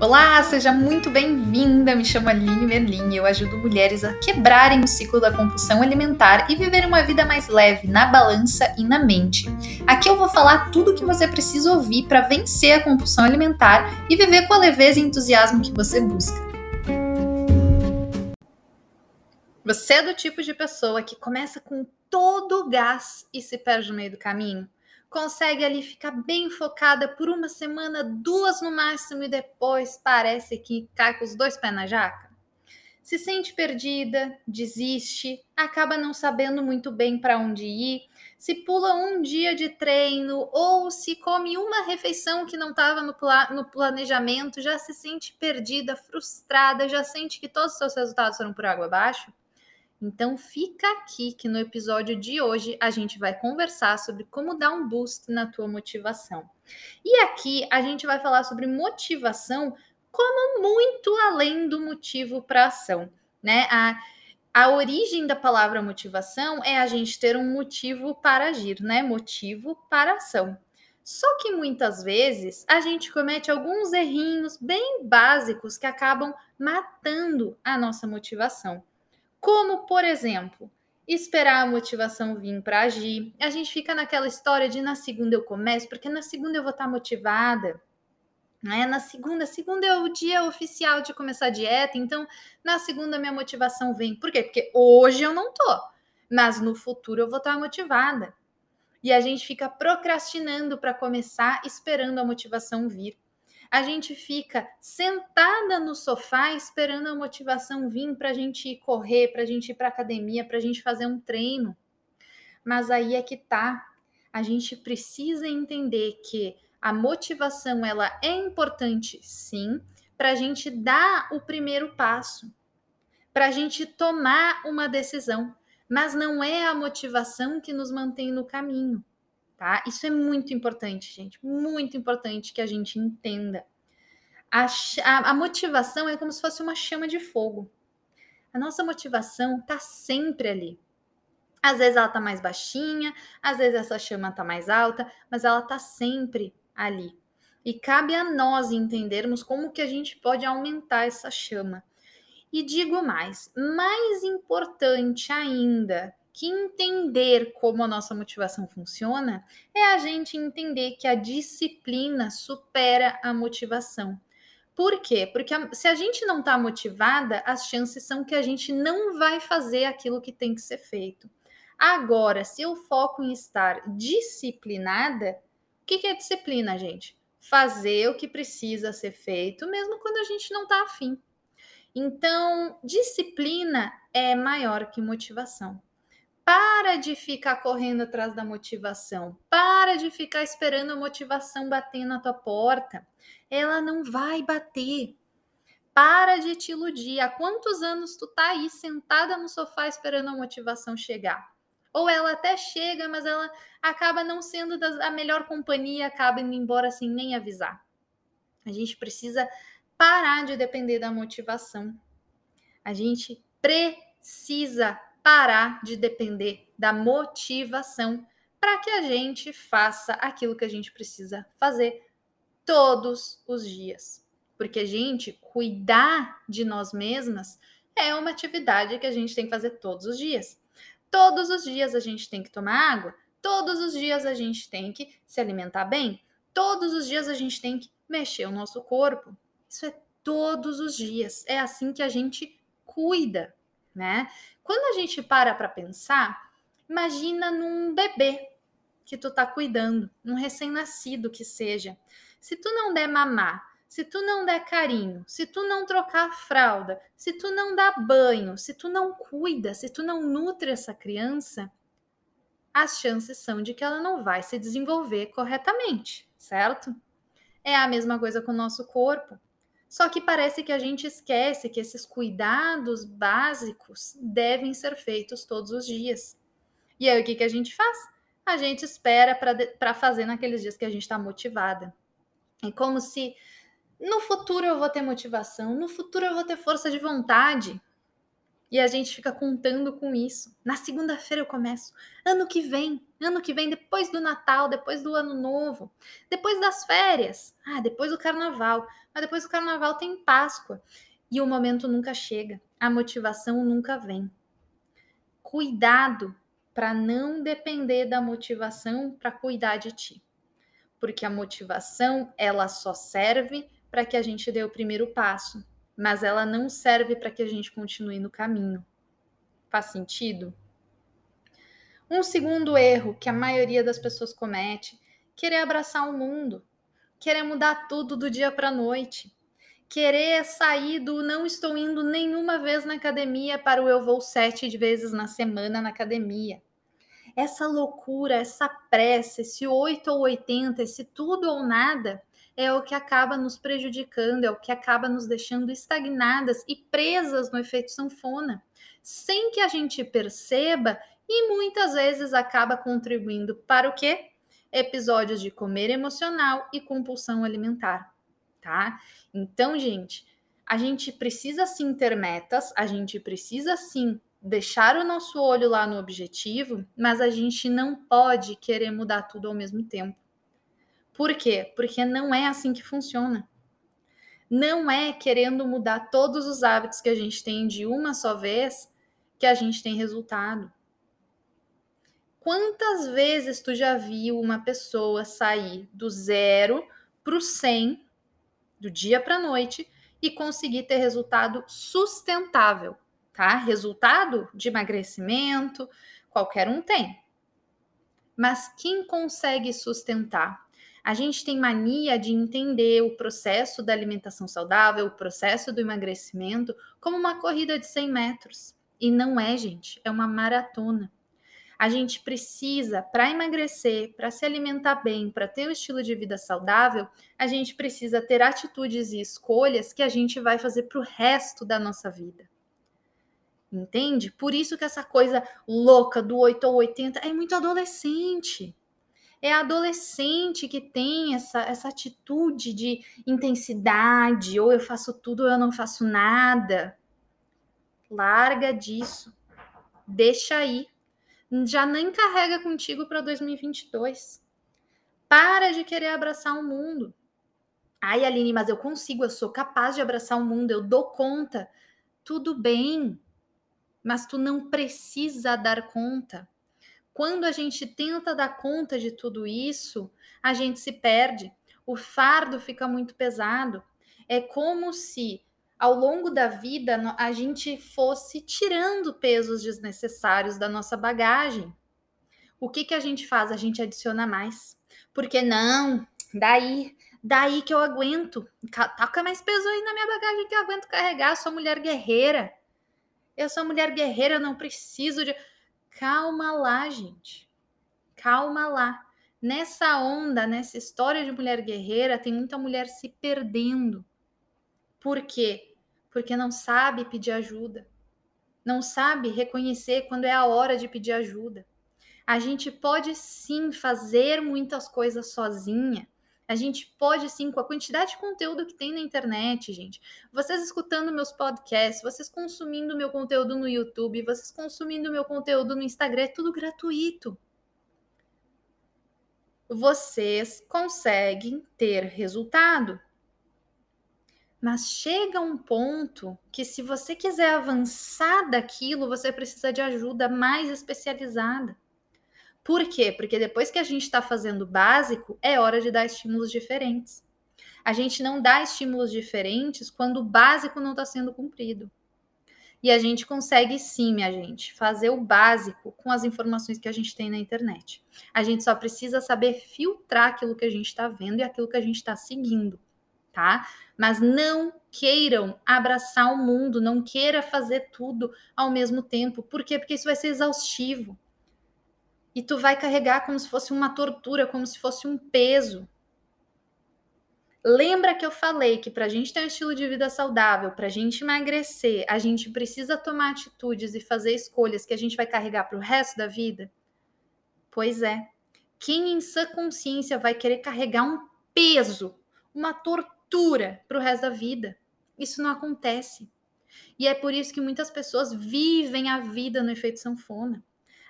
Olá, seja muito bem-vinda. Me chamo Aline Merlin e eu ajudo mulheres a quebrarem o ciclo da compulsão alimentar e viver uma vida mais leve na balança e na mente. Aqui eu vou falar tudo o que você precisa ouvir para vencer a compulsão alimentar e viver com a leveza e entusiasmo que você busca. Você é do tipo de pessoa que começa com todo o gás e se perde no meio do caminho? Consegue ali ficar bem focada por uma semana, duas no máximo, e depois parece que cai com os dois pés na jaca? Se sente perdida, desiste, acaba não sabendo muito bem para onde ir, se pula um dia de treino ou se come uma refeição que não estava no, pla no planejamento, já se sente perdida, frustrada, já sente que todos os seus resultados foram por água abaixo? Então fica aqui que no episódio de hoje a gente vai conversar sobre como dar um boost na tua motivação. E aqui a gente vai falar sobre motivação como muito além do motivo para ação, né? A, a origem da palavra motivação é a gente ter um motivo para agir, né? Motivo para ação. Só que muitas vezes a gente comete alguns errinhos bem básicos que acabam matando a nossa motivação. Como, por exemplo, esperar a motivação vir para agir. A gente fica naquela história de na segunda eu começo, porque na segunda eu vou estar tá motivada. Né? Na segunda, segunda é o dia oficial de começar a dieta, então na segunda minha motivação vem. Por quê? Porque hoje eu não tô, mas no futuro eu vou estar tá motivada. E a gente fica procrastinando para começar, esperando a motivação vir a gente fica sentada no sofá esperando a motivação vir para a gente ir correr, para a gente ir para academia, para a gente fazer um treino. Mas aí é que tá. A gente precisa entender que a motivação ela é importante, sim, para a gente dar o primeiro passo, para a gente tomar uma decisão. Mas não é a motivação que nos mantém no caminho tá? Isso é muito importante, gente, muito importante que a gente entenda. A, a, a motivação é como se fosse uma chama de fogo. A nossa motivação tá sempre ali. Às vezes ela tá mais baixinha, às vezes essa chama tá mais alta, mas ela tá sempre ali. E cabe a nós entendermos como que a gente pode aumentar essa chama. E digo mais, mais importante ainda que entender como a nossa motivação funciona é a gente entender que a disciplina supera a motivação. Por quê? Porque a, se a gente não está motivada, as chances são que a gente não vai fazer aquilo que tem que ser feito. Agora, se eu foco em estar disciplinada, o que, que é disciplina, gente? Fazer o que precisa ser feito, mesmo quando a gente não está afim. Então, disciplina é maior que motivação. Para de ficar correndo atrás da motivação. Para de ficar esperando a motivação bater na tua porta. Ela não vai bater. Para de te iludir. Há quantos anos tu tá aí sentada no sofá esperando a motivação chegar? Ou ela até chega, mas ela acaba não sendo a melhor companhia, acaba indo embora sem nem avisar. A gente precisa parar de depender da motivação. A gente precisa parar de depender da motivação para que a gente faça aquilo que a gente precisa fazer todos os dias. Porque a gente cuidar de nós mesmas é uma atividade que a gente tem que fazer todos os dias. Todos os dias a gente tem que tomar água, todos os dias a gente tem que se alimentar bem, todos os dias a gente tem que mexer o nosso corpo. Isso é todos os dias. É assim que a gente cuida, né? Quando a gente para para pensar, imagina num bebê que tu tá cuidando, um recém-nascido que seja. Se tu não der mamar, se tu não der carinho, se tu não trocar fralda, se tu não dá banho, se tu não cuida, se tu não nutre essa criança, as chances são de que ela não vai se desenvolver corretamente, certo? É a mesma coisa com o nosso corpo. Só que parece que a gente esquece que esses cuidados básicos devem ser feitos todos os dias. E aí o que, que a gente faz? A gente espera para fazer naqueles dias que a gente está motivada. É como se no futuro eu vou ter motivação, no futuro eu vou ter força de vontade. E a gente fica contando com isso. Na segunda-feira eu começo. Ano que vem, ano que vem, depois do Natal, depois do Ano Novo, depois das férias, ah, depois do Carnaval. Mas depois do Carnaval tem Páscoa. E o momento nunca chega. A motivação nunca vem. Cuidado para não depender da motivação para cuidar de ti. Porque a motivação, ela só serve para que a gente dê o primeiro passo mas ela não serve para que a gente continue no caminho. Faz sentido? Um segundo erro que a maioria das pessoas comete: querer abraçar o mundo, querer mudar tudo do dia para a noite, querer sair do não estou indo nenhuma vez na academia para o eu vou sete vezes na semana na academia. Essa loucura, essa pressa, esse 8 ou 80, esse tudo ou nada, é o que acaba nos prejudicando, é o que acaba nos deixando estagnadas e presas no efeito sanfona, sem que a gente perceba e muitas vezes acaba contribuindo para o quê? Episódios de comer emocional e compulsão alimentar, tá? Então, gente, a gente precisa sim ter metas, a gente precisa sim deixar o nosso olho lá no objetivo, mas a gente não pode querer mudar tudo ao mesmo tempo. Por quê? Porque não é assim que funciona. Não é querendo mudar todos os hábitos que a gente tem de uma só vez que a gente tem resultado. Quantas vezes tu já viu uma pessoa sair do zero para o 100 do dia para a noite e conseguir ter resultado sustentável, tá? Resultado de emagrecimento, qualquer um tem. Mas quem consegue sustentar? A gente tem mania de entender o processo da alimentação saudável, o processo do emagrecimento, como uma corrida de 100 metros. E não é, gente, é uma maratona. A gente precisa, para emagrecer, para se alimentar bem, para ter um estilo de vida saudável, a gente precisa ter atitudes e escolhas que a gente vai fazer para o resto da nossa vida. Entende? Por isso que essa coisa louca do 8 ou 80 é muito adolescente é adolescente que tem essa, essa atitude de intensidade, ou eu faço tudo ou eu não faço nada. Larga disso. Deixa aí. Já nem carrega contigo para 2022. Para de querer abraçar o mundo. Ai, Aline, mas eu consigo, eu sou capaz de abraçar o mundo, eu dou conta. Tudo bem, mas tu não precisa dar conta. Quando a gente tenta dar conta de tudo isso, a gente se perde. O fardo fica muito pesado. É como se ao longo da vida a gente fosse tirando pesos desnecessários da nossa bagagem. O que que a gente faz? A gente adiciona mais. Porque não, daí, daí que eu aguento. Taca mais peso aí na minha bagagem que eu aguento carregar. Eu sou mulher guerreira. Eu sou mulher guerreira, eu não preciso de Calma lá, gente. Calma lá. Nessa onda, nessa história de mulher guerreira, tem muita mulher se perdendo. Por quê? Porque não sabe pedir ajuda. Não sabe reconhecer quando é a hora de pedir ajuda. A gente pode sim fazer muitas coisas sozinha, a gente pode, sim, com a quantidade de conteúdo que tem na internet, gente, vocês escutando meus podcasts, vocês consumindo meu conteúdo no YouTube, vocês consumindo meu conteúdo no Instagram, é tudo gratuito. Vocês conseguem ter resultado. Mas chega um ponto que, se você quiser avançar daquilo, você precisa de ajuda mais especializada. Por quê? Porque depois que a gente está fazendo o básico, é hora de dar estímulos diferentes. A gente não dá estímulos diferentes quando o básico não está sendo cumprido. E a gente consegue sim, minha gente, fazer o básico com as informações que a gente tem na internet. A gente só precisa saber filtrar aquilo que a gente está vendo e aquilo que a gente está seguindo, tá? Mas não queiram abraçar o mundo, não queira fazer tudo ao mesmo tempo. Por quê? Porque isso vai ser exaustivo e tu vai carregar como se fosse uma tortura, como se fosse um peso. Lembra que eu falei que para a gente ter um estilo de vida saudável, para a gente emagrecer, a gente precisa tomar atitudes e fazer escolhas que a gente vai carregar para o resto da vida? Pois é. Quem em sã consciência vai querer carregar um peso, uma tortura para o resto da vida? Isso não acontece. E é por isso que muitas pessoas vivem a vida no efeito sanfona.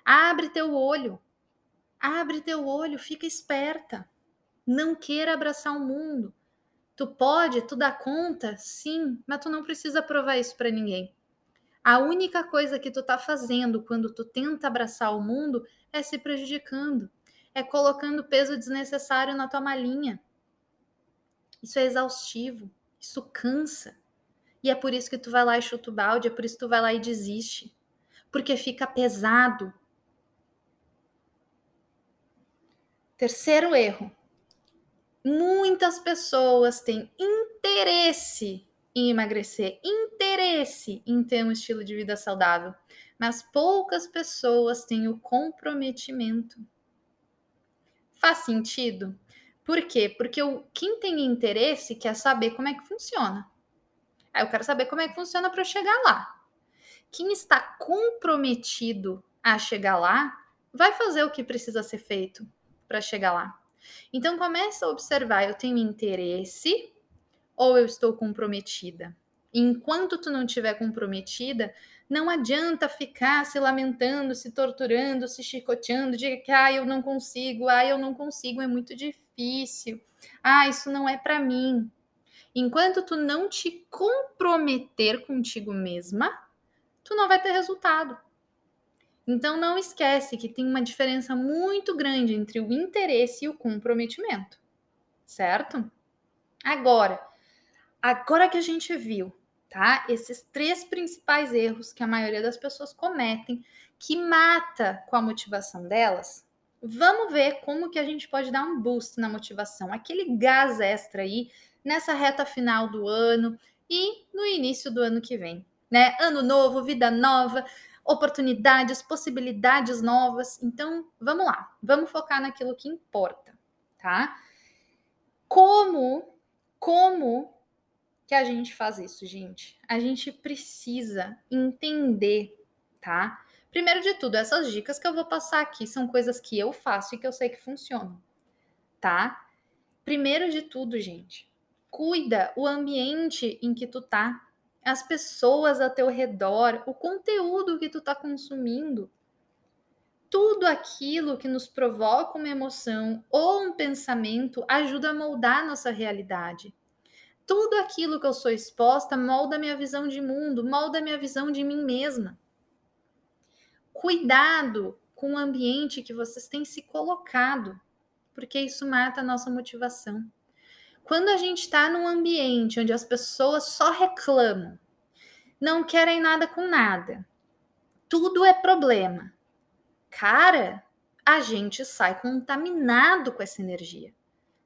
Abre teu olho. Abre teu olho, fica esperta. Não queira abraçar o mundo. Tu pode, tu dá conta, sim, mas tu não precisa provar isso para ninguém. A única coisa que tu tá fazendo quando tu tenta abraçar o mundo é se prejudicando, é colocando peso desnecessário na tua malinha. Isso é exaustivo, isso cansa. E é por isso que tu vai lá e chuta o balde, é por isso que tu vai lá e desiste. Porque fica pesado. Terceiro erro. Muitas pessoas têm interesse em emagrecer, interesse em ter um estilo de vida saudável, mas poucas pessoas têm o comprometimento. Faz sentido? Por quê? Porque o, quem tem interesse quer saber como é que funciona. Aí eu quero saber como é que funciona para eu chegar lá. Quem está comprometido a chegar lá vai fazer o que precisa ser feito para chegar lá. Então começa a observar, eu tenho interesse ou eu estou comprometida? Enquanto tu não estiver comprometida, não adianta ficar se lamentando, se torturando, se chicoteando, de que ah, eu não consigo, ah, eu não consigo, é muito difícil. Ah, isso não é para mim. Enquanto tu não te comprometer contigo mesma, tu não vai ter resultado. Então não esquece que tem uma diferença muito grande entre o interesse e o comprometimento. Certo? Agora, agora que a gente viu, tá? Esses três principais erros que a maioria das pessoas cometem, que mata com a motivação delas, vamos ver como que a gente pode dar um boost na motivação, aquele gás extra aí nessa reta final do ano e no início do ano que vem, né? Ano novo, vida nova, oportunidades, possibilidades novas. Então, vamos lá, vamos focar naquilo que importa, tá? Como, como que a gente faz isso, gente? A gente precisa entender, tá? Primeiro de tudo, essas dicas que eu vou passar aqui são coisas que eu faço e que eu sei que funcionam, tá? Primeiro de tudo, gente, cuida o ambiente em que tu tá, as pessoas a teu redor, o conteúdo que tu tá consumindo. Tudo aquilo que nos provoca uma emoção ou um pensamento ajuda a moldar nossa realidade. Tudo aquilo que eu sou exposta molda minha visão de mundo, molda minha visão de mim mesma. Cuidado com o ambiente que vocês têm se colocado, porque isso mata a nossa motivação. Quando a gente está num ambiente onde as pessoas só reclamam, não querem nada com nada, tudo é problema, cara, a gente sai contaminado com essa energia.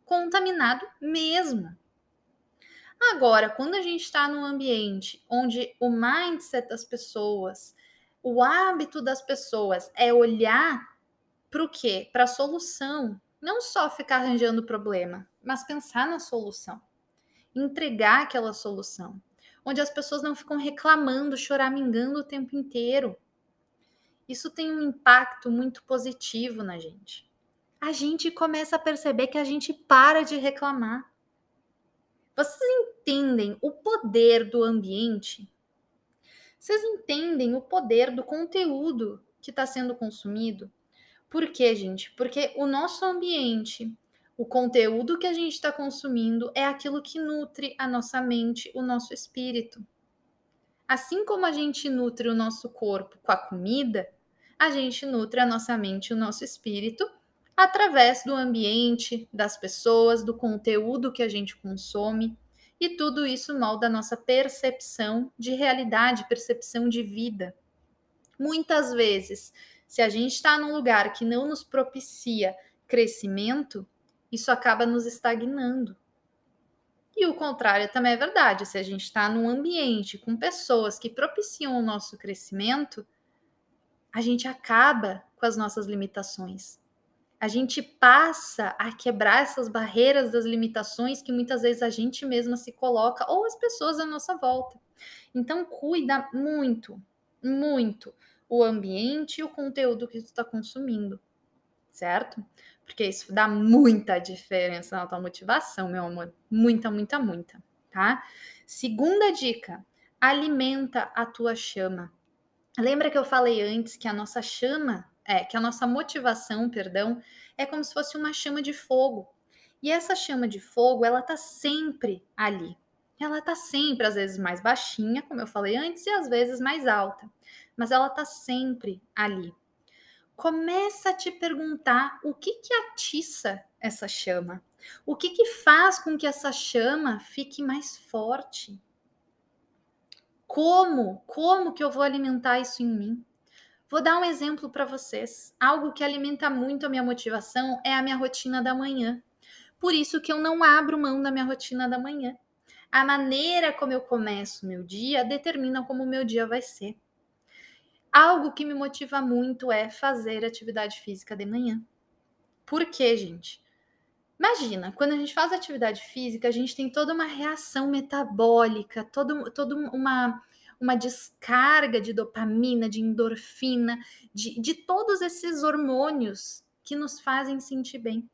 Contaminado mesmo. Agora, quando a gente está num ambiente onde o mindset das pessoas, o hábito das pessoas é olhar para o quê? Para a solução, não só ficar arranjando problema, mas pensar na solução, entregar aquela solução, onde as pessoas não ficam reclamando, choramingando o tempo inteiro. Isso tem um impacto muito positivo na gente. A gente começa a perceber que a gente para de reclamar. Vocês entendem o poder do ambiente? Vocês entendem o poder do conteúdo que está sendo consumido? Por quê, gente? Porque o nosso ambiente, o conteúdo que a gente está consumindo é aquilo que nutre a nossa mente, o nosso espírito. Assim como a gente nutre o nosso corpo com a comida, a gente nutre a nossa mente e o nosso espírito através do ambiente, das pessoas, do conteúdo que a gente consome. E tudo isso molda a nossa percepção de realidade, percepção de vida. Muitas vezes se a gente está num lugar que não nos propicia crescimento, isso acaba nos estagnando. E o contrário também é verdade. Se a gente está num ambiente com pessoas que propiciam o nosso crescimento, a gente acaba com as nossas limitações. A gente passa a quebrar essas barreiras das limitações que muitas vezes a gente mesma se coloca ou as pessoas à nossa volta. Então, cuida muito, muito o ambiente e o conteúdo que tu está consumindo, certo? Porque isso dá muita diferença na tua motivação, meu amor. Muita, muita, muita, tá? Segunda dica: alimenta a tua chama. Lembra que eu falei antes que a nossa chama, é, que a nossa motivação, perdão, é como se fosse uma chama de fogo. E essa chama de fogo, ela tá sempre ali. Ela tá sempre, às vezes, mais baixinha, como eu falei antes, e às vezes mais alta. Mas ela tá sempre ali. Começa a te perguntar o que que atiça essa chama. O que que faz com que essa chama fique mais forte? Como? Como que eu vou alimentar isso em mim? Vou dar um exemplo para vocês. Algo que alimenta muito a minha motivação é a minha rotina da manhã. Por isso que eu não abro mão da minha rotina da manhã. A maneira como eu começo meu dia determina como o meu dia vai ser. Algo que me motiva muito é fazer atividade física de manhã. Por quê, gente? Imagina, quando a gente faz atividade física, a gente tem toda uma reação metabólica, toda, toda uma, uma descarga de dopamina, de endorfina, de, de todos esses hormônios que nos fazem sentir bem.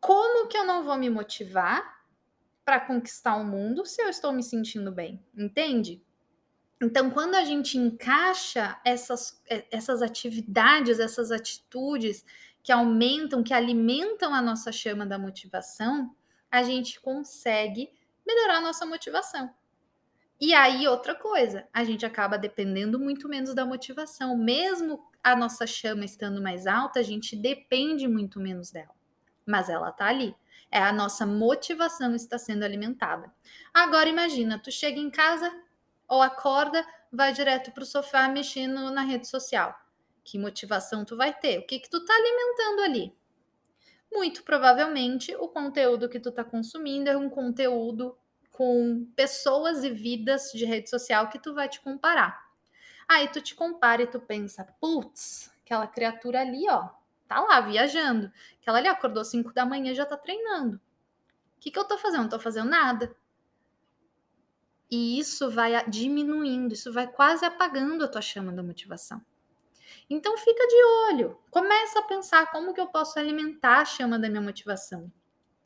Como que eu não vou me motivar para conquistar o mundo se eu estou me sentindo bem? Entende? Então, quando a gente encaixa essas, essas atividades, essas atitudes que aumentam, que alimentam a nossa chama da motivação, a gente consegue melhorar a nossa motivação. E aí, outra coisa, a gente acaba dependendo muito menos da motivação. Mesmo a nossa chama estando mais alta, a gente depende muito menos dela. Mas ela tá ali. É a nossa motivação está sendo alimentada. Agora imagina, tu chega em casa ou acorda, vai direto pro sofá mexendo na rede social que motivação tu vai ter? O que que tu tá alimentando ali? Muito provavelmente o conteúdo que tu tá consumindo é um conteúdo com pessoas e vidas de rede social que tu vai te comparar. Aí tu te compara e tu pensa, putz, aquela criatura ali, ó, tá lá viajando. Aquela ali acordou 5 da manhã e já tá treinando. O que, que eu tô fazendo? Não tô fazendo nada. E isso vai diminuindo, isso vai quase apagando a tua chama da motivação. Então fica de olho, começa a pensar como que eu posso alimentar a chama da minha motivação.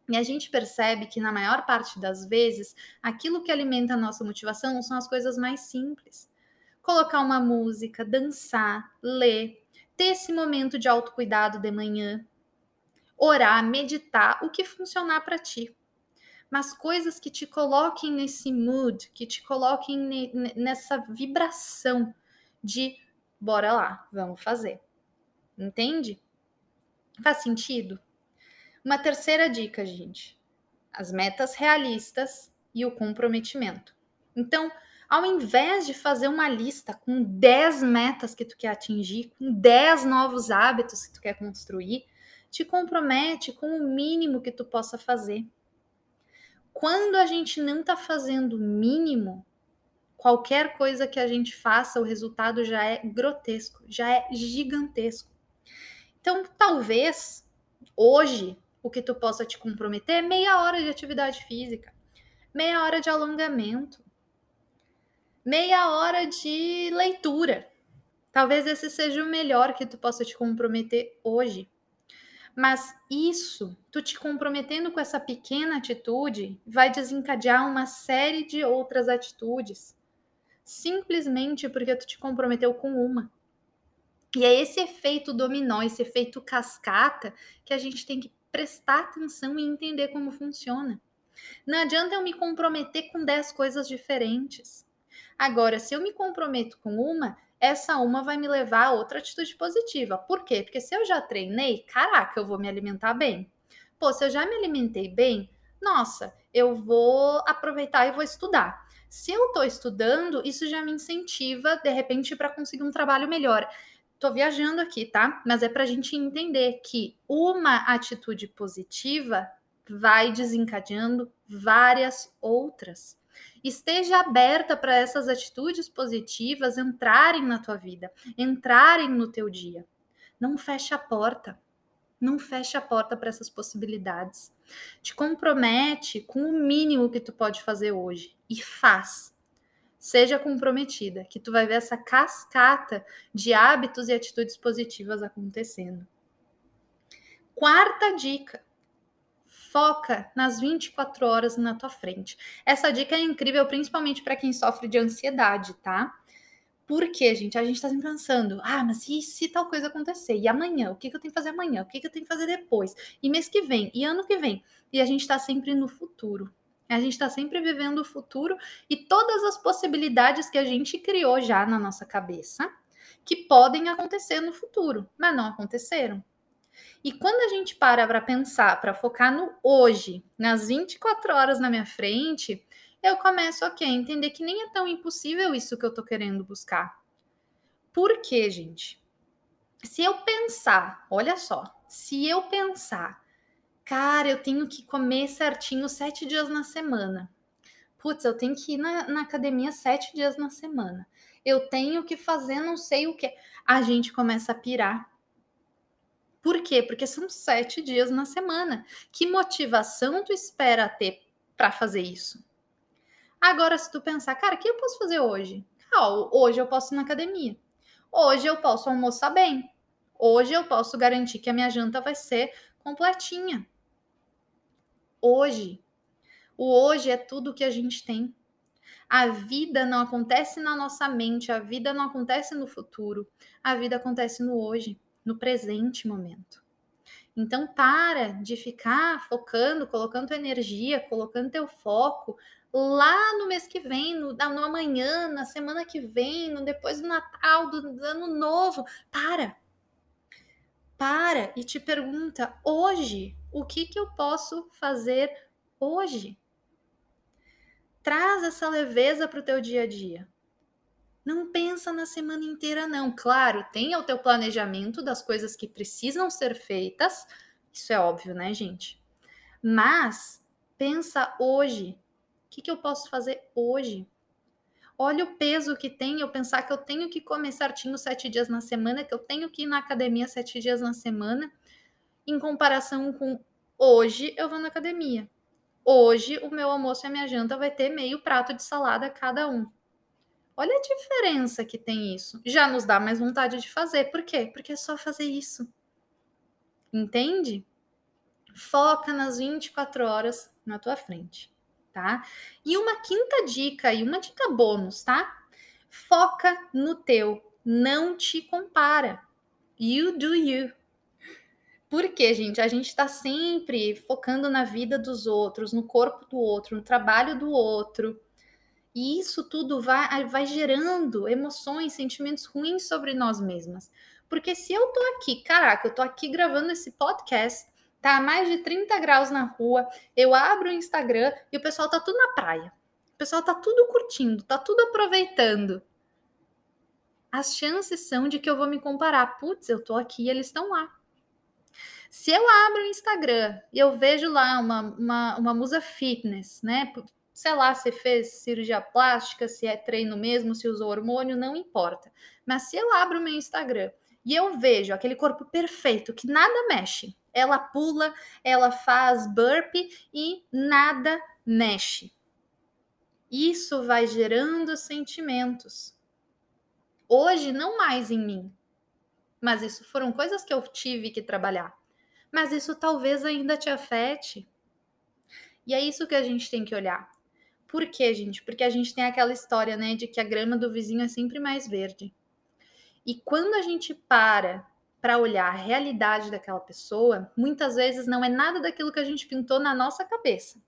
E a gente percebe que na maior parte das vezes, aquilo que alimenta a nossa motivação são as coisas mais simples. Colocar uma música, dançar, ler, ter esse momento de autocuidado de manhã, orar, meditar, o que funcionar para ti. Mas coisas que te coloquem nesse mood, que te coloquem nessa vibração de bora lá, vamos fazer. Entende? Faz sentido? Uma terceira dica, gente: as metas realistas e o comprometimento. Então, ao invés de fazer uma lista com 10 metas que tu quer atingir, com 10 novos hábitos que tu quer construir, te compromete com o mínimo que tu possa fazer. Quando a gente não está fazendo o mínimo, qualquer coisa que a gente faça, o resultado já é grotesco, já é gigantesco. Então, talvez hoje o que tu possa te comprometer é meia hora de atividade física, meia hora de alongamento, meia hora de leitura. Talvez esse seja o melhor que tu possa te comprometer hoje. Mas isso, tu te comprometendo com essa pequena atitude, vai desencadear uma série de outras atitudes simplesmente porque tu te comprometeu com uma. E é esse efeito dominó, esse efeito cascata que a gente tem que prestar atenção e entender como funciona. Não adianta eu me comprometer com 10 coisas diferentes. Agora, se eu me comprometo com uma, essa uma vai me levar a outra atitude positiva. Por quê? Porque se eu já treinei, caraca, eu vou me alimentar bem. Pô, se eu já me alimentei bem, nossa, eu vou aproveitar e vou estudar. Se eu estou estudando, isso já me incentiva, de repente, para conseguir um trabalho melhor. Estou viajando aqui, tá? Mas é para a gente entender que uma atitude positiva vai desencadeando várias outras. Esteja aberta para essas atitudes positivas entrarem na tua vida, entrarem no teu dia. Não feche a porta. Não feche a porta para essas possibilidades. Te compromete com o mínimo que tu pode fazer hoje e faz. Seja comprometida, que tu vai ver essa cascata de hábitos e atitudes positivas acontecendo. Quarta dica: Foca nas 24 horas na tua frente. Essa dica é incrível, principalmente para quem sofre de ansiedade, tá? Porque, gente, a gente tá sempre pensando, ah, mas e se tal coisa acontecer? E amanhã? O que, que eu tenho que fazer amanhã? O que, que eu tenho que fazer depois? E mês que vem? E ano que vem? E a gente tá sempre no futuro. A gente está sempre vivendo o futuro e todas as possibilidades que a gente criou já na nossa cabeça que podem acontecer no futuro, mas não aconteceram. E quando a gente para para pensar, para focar no hoje, nas 24 horas na minha frente, eu começo okay, a entender que nem é tão impossível isso que eu tô querendo buscar. Por quê, gente? Se eu pensar, olha só, se eu pensar Cara, eu tenho que comer certinho sete dias na semana. Putz, eu tenho que ir na, na academia sete dias na semana. Eu tenho que fazer não sei o que. A gente começa a pirar. Por quê? Porque são sete dias na semana. Que motivação tu espera ter para fazer isso? Agora, se tu pensar, cara, o que eu posso fazer hoje? Ah, hoje eu posso ir na academia. Hoje eu posso almoçar bem. Hoje eu posso garantir que a minha janta vai ser completinha hoje. O hoje é tudo que a gente tem. A vida não acontece na nossa mente, a vida não acontece no futuro, a vida acontece no hoje, no presente momento. Então para de ficar focando, colocando tua energia, colocando teu foco lá no mês que vem, no, no amanhã, na semana que vem, no depois do Natal, do, do ano novo. Para. Para e te pergunta hoje o que, que eu posso fazer hoje? Traz essa leveza para o teu dia a dia. Não pensa na semana inteira, não. Claro, tenha o teu planejamento das coisas que precisam ser feitas. Isso é óbvio, né, gente? Mas pensa hoje. O que, que eu posso fazer hoje? Olha o peso que tem eu pensar que eu tenho que comer certinho sete dias na semana, que eu tenho que ir na academia sete dias na semana em comparação com hoje eu vou na academia. Hoje o meu almoço e a minha janta vai ter meio prato de salada cada um. Olha a diferença que tem isso. Já nos dá mais vontade de fazer. Por quê? Porque é só fazer isso. Entende? Foca nas 24 horas na tua frente, tá? E uma quinta dica e uma dica bônus, tá? Foca no teu, não te compara. You do you. Porque, gente, a gente está sempre focando na vida dos outros, no corpo do outro, no trabalho do outro. E isso tudo vai, vai gerando emoções, sentimentos ruins sobre nós mesmas. Porque se eu tô aqui, caraca, eu tô aqui gravando esse podcast, tá a mais de 30 graus na rua, eu abro o Instagram e o pessoal tá tudo na praia. O pessoal tá tudo curtindo, tá tudo aproveitando. As chances são de que eu vou me comparar. Putz, eu tô aqui e eles estão lá. Se eu abro o Instagram e eu vejo lá uma, uma, uma musa fitness, né? Sei lá se fez cirurgia plástica, se é treino mesmo, se usou hormônio, não importa. Mas se eu abro o meu Instagram e eu vejo aquele corpo perfeito que nada mexe, ela pula, ela faz burpee e nada mexe. Isso vai gerando sentimentos. Hoje, não mais em mim, mas isso foram coisas que eu tive que trabalhar mas isso talvez ainda te afete. E é isso que a gente tem que olhar. Por quê, gente? Porque a gente tem aquela história, né, de que a grama do vizinho é sempre mais verde. E quando a gente para para olhar a realidade daquela pessoa, muitas vezes não é nada daquilo que a gente pintou na nossa cabeça.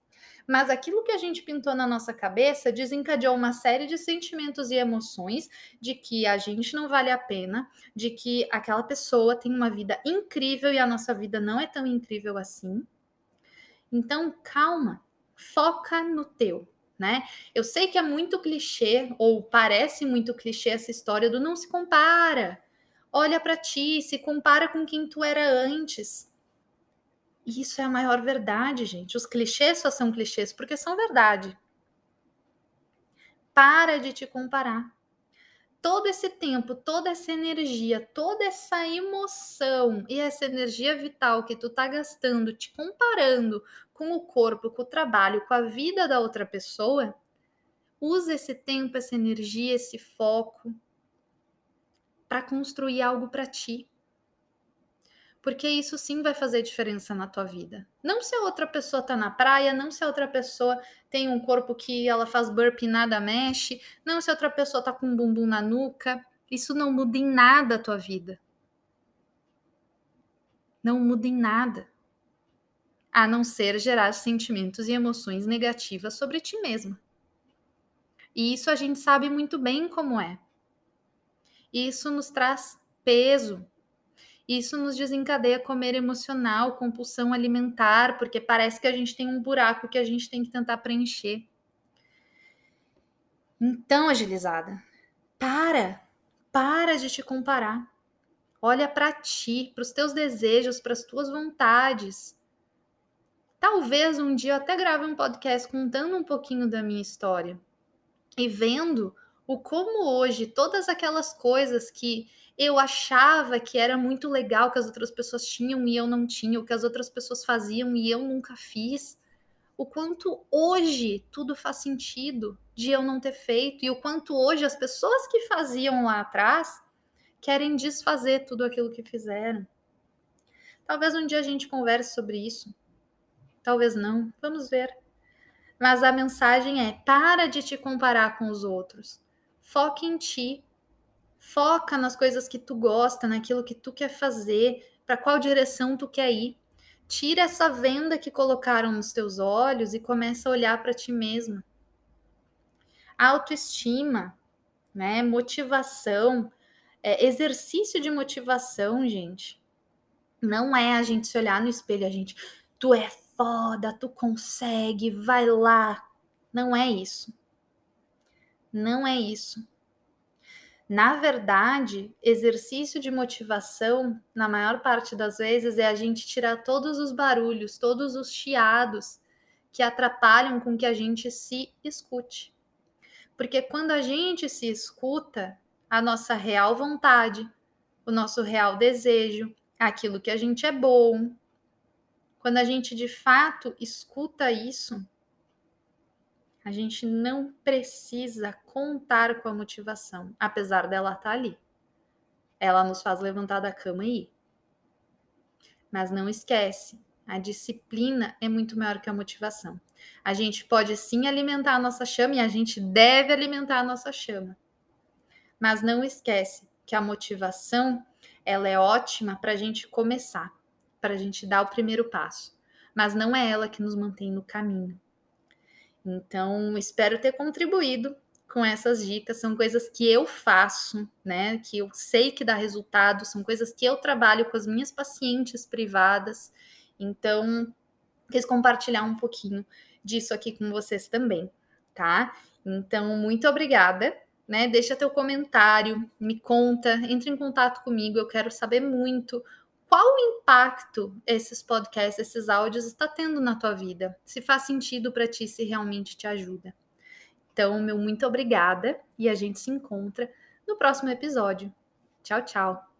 Mas aquilo que a gente pintou na nossa cabeça desencadeou uma série de sentimentos e emoções de que a gente não vale a pena, de que aquela pessoa tem uma vida incrível e a nossa vida não é tão incrível assim. Então, calma, foca no teu, né? Eu sei que é muito clichê ou parece muito clichê essa história do não se compara. Olha para ti, se compara com quem tu era antes. E isso é a maior verdade, gente. Os clichês só são clichês porque são verdade. Para de te comparar. Todo esse tempo, toda essa energia, toda essa emoção e essa energia vital que tu tá gastando te comparando com o corpo, com o trabalho, com a vida da outra pessoa, usa esse tempo, essa energia, esse foco para construir algo para ti porque isso sim vai fazer diferença na tua vida. Não se a outra pessoa tá na praia, não se a outra pessoa tem um corpo que ela faz burpee e nada mexe, não se a outra pessoa tá com um bumbum na nuca, isso não muda em nada a tua vida. Não muda em nada. A não ser gerar sentimentos e emoções negativas sobre ti mesma. E isso a gente sabe muito bem como é. Isso nos traz peso, isso nos desencadeia comer emocional, compulsão alimentar, porque parece que a gente tem um buraco que a gente tem que tentar preencher. Então, agilizada, para, para de te comparar. Olha para ti, para os teus desejos, para as tuas vontades. Talvez um dia eu até grave um podcast contando um pouquinho da minha história e vendo o como hoje todas aquelas coisas que eu achava que era muito legal que as outras pessoas tinham e eu não tinha, o que as outras pessoas faziam e eu nunca fiz. O quanto hoje tudo faz sentido de eu não ter feito e o quanto hoje as pessoas que faziam lá atrás querem desfazer tudo aquilo que fizeram. Talvez um dia a gente converse sobre isso. Talvez não. Vamos ver. Mas a mensagem é: para de te comparar com os outros. Foque em ti, Foca nas coisas que tu gosta, naquilo que tu quer fazer, para qual direção tu quer ir. Tira essa venda que colocaram nos teus olhos e começa a olhar para ti mesma. Autoestima, né? Motivação, é, exercício de motivação, gente. Não é a gente se olhar no espelho, a gente, tu é foda, tu consegue, vai lá. Não é isso. Não é isso. Na verdade, exercício de motivação, na maior parte das vezes, é a gente tirar todos os barulhos, todos os chiados que atrapalham com que a gente se escute. Porque quando a gente se escuta, a nossa real vontade, o nosso real desejo, aquilo que a gente é bom, quando a gente de fato escuta isso, a gente não precisa contar com a motivação, apesar dela estar tá ali. Ela nos faz levantar da cama e ir. Mas não esquece, a disciplina é muito maior que a motivação. A gente pode sim alimentar a nossa chama e a gente deve alimentar a nossa chama. Mas não esquece que a motivação ela é ótima para a gente começar, para a gente dar o primeiro passo. Mas não é ela que nos mantém no caminho. Então, espero ter contribuído com essas dicas. São coisas que eu faço, né? Que eu sei que dá resultado, são coisas que eu trabalho com as minhas pacientes privadas. Então, quis compartilhar um pouquinho disso aqui com vocês também, tá? Então, muito obrigada, né? Deixa teu comentário, me conta, entre em contato comigo, eu quero saber muito qual o impacto esses podcasts, esses áudios está tendo na tua vida? Se faz sentido para ti, se realmente te ajuda. Então, meu muito obrigada e a gente se encontra no próximo episódio. Tchau, tchau.